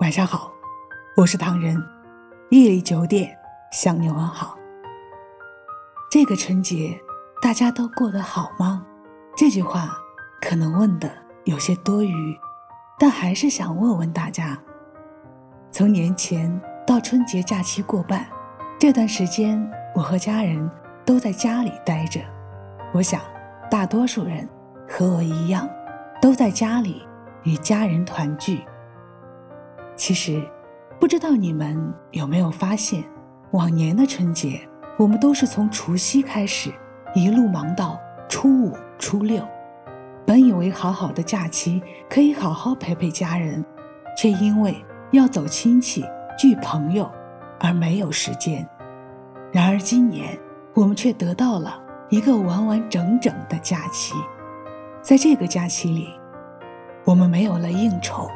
晚上好，我是唐人，夜里九点向你问好。这个春节大家都过得好吗？这句话可能问的有些多余，但还是想问问大家：从年前到春节假期过半，这段时间我和家人都在家里待着。我想，大多数人和我一样，都在家里与家人团聚。其实，不知道你们有没有发现，往年的春节，我们都是从除夕开始，一路忙到初五、初六。本以为好好的假期可以好好陪陪家人，却因为要走亲戚、聚朋友，而没有时间。然而今年，我们却得到了一个完完整整的假期。在这个假期里，我们没有了应酬。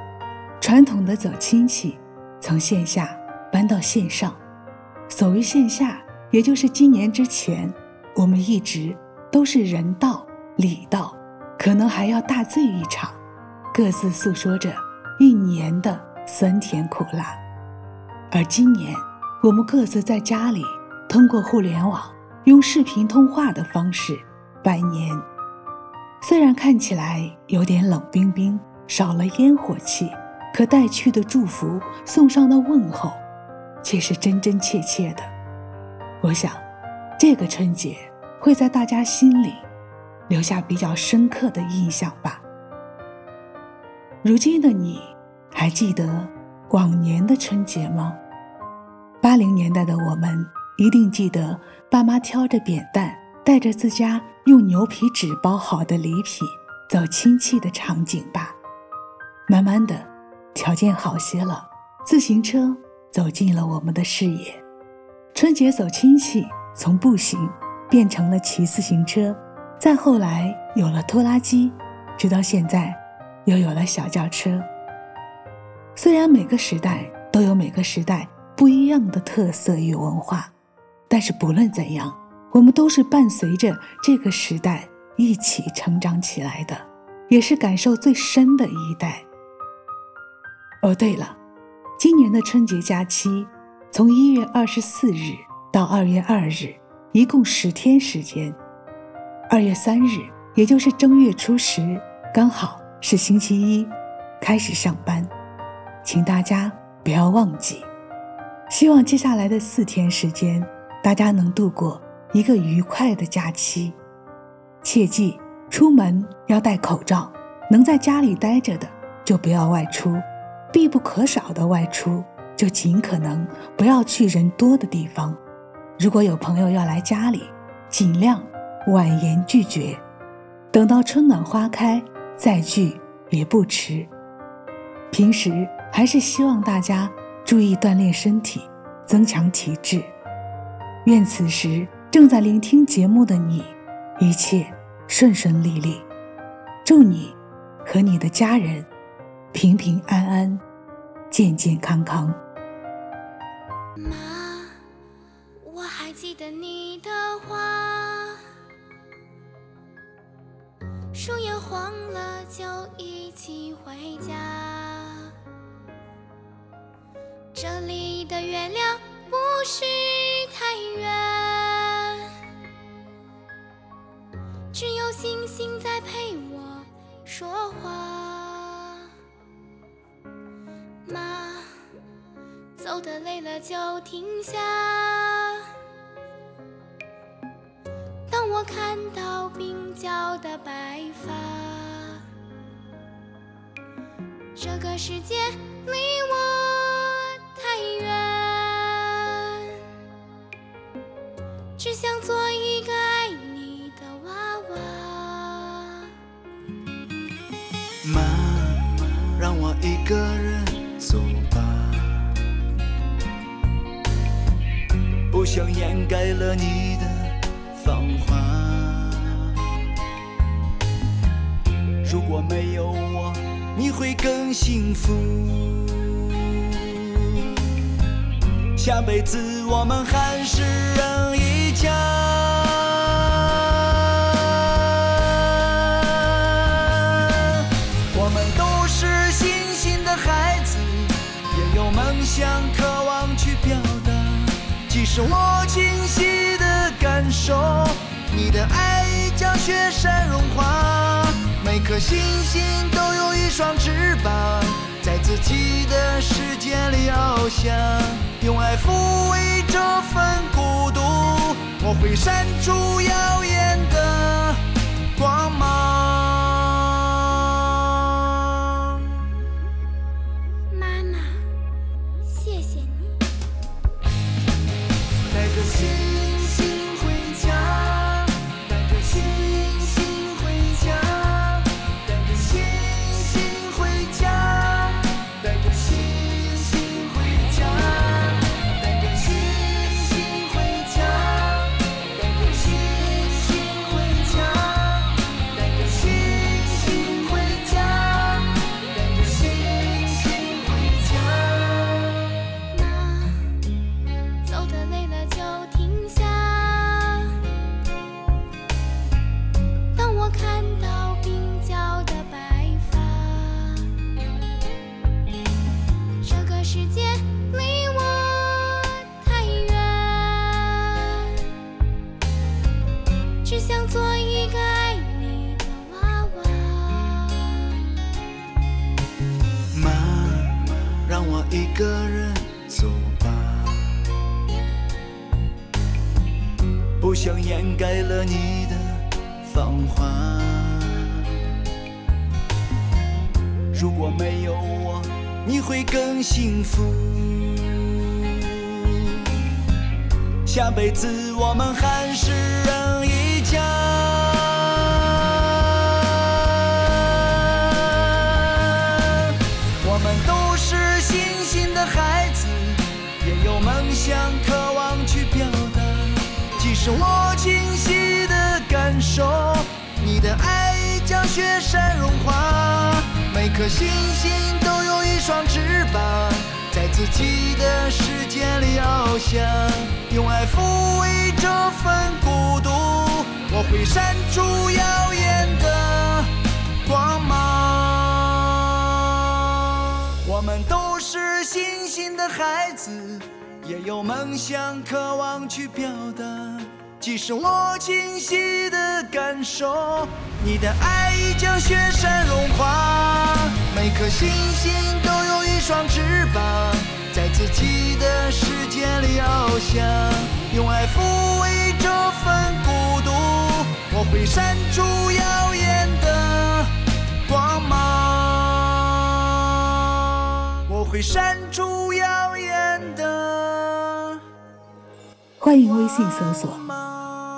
传统的走亲戚，从线下搬到线上。所谓线下，也就是今年之前，我们一直都是人到礼到，可能还要大醉一场，各自诉说着一年的酸甜苦辣。而今年，我们各自在家里，通过互联网，用视频通话的方式拜年。虽然看起来有点冷冰冰，少了烟火气。可带去的祝福，送上的问候，却是真真切切的。我想，这个春节会在大家心里留下比较深刻的印象吧。如今的你，还记得往年的春节吗？八零年代的我们一定记得爸妈挑着扁担，带着自家用牛皮纸包好的礼品走亲戚的场景吧。慢慢的。条件好些了，自行车走进了我们的视野。春节走亲戚从步行变成了骑自行车，再后来有了拖拉机，直到现在又有了小轿车。虽然每个时代都有每个时代不一样的特色与文化，但是不论怎样，我们都是伴随着这个时代一起成长起来的，也是感受最深的一代。哦，对了，今年的春节假期从一月二十四日到二月二日，一共十天时间。二月三日，也就是正月初十，刚好是星期一，开始上班，请大家不要忘记。希望接下来的四天时间，大家能度过一个愉快的假期。切记，出门要戴口罩，能在家里待着的就不要外出。必不可少的外出，就尽可能不要去人多的地方。如果有朋友要来家里，尽量婉言拒绝。等到春暖花开再聚也不迟。平时还是希望大家注意锻炼身体，增强体质。愿此时正在聆听节目的你，一切顺顺利利。祝你和你的家人。平平安安，健健康康。妈，我还记得你的话，树叶黄了就一起回家。这里的月亮不是太圆，只有星星在陪我说话。走的累了就停下。当我看到鬓角的白发，这个世界离像掩盖了你的芳华。如果没有我，你会更幸福。下辈子我们还是人一家。其实我清晰的感受，你的爱已将雪山融化。每颗星星都有一双翅膀，在自己的世界里翱翔，用爱抚慰这份孤独。我会伸出一个爱你的娃娃。妈，让我一个人走吧，不想掩盖了你的芳华。如果没有我，你会更幸福。下辈子我们还是的爱将雪山融化。每颗星星都有一双翅膀，在自己的世界里翱翔，用爱抚慰这份孤独。我会闪出耀眼的光芒。我们都是星星的孩子，也有梦想，渴望去表达。即使我清晰的感受，你的爱已将雪山融化。每颗星星都有一双翅膀，在自己的世界里翱翔，用爱抚慰这份孤独。我会闪出耀眼的光芒，我会闪出耀眼的欢迎微信搜索“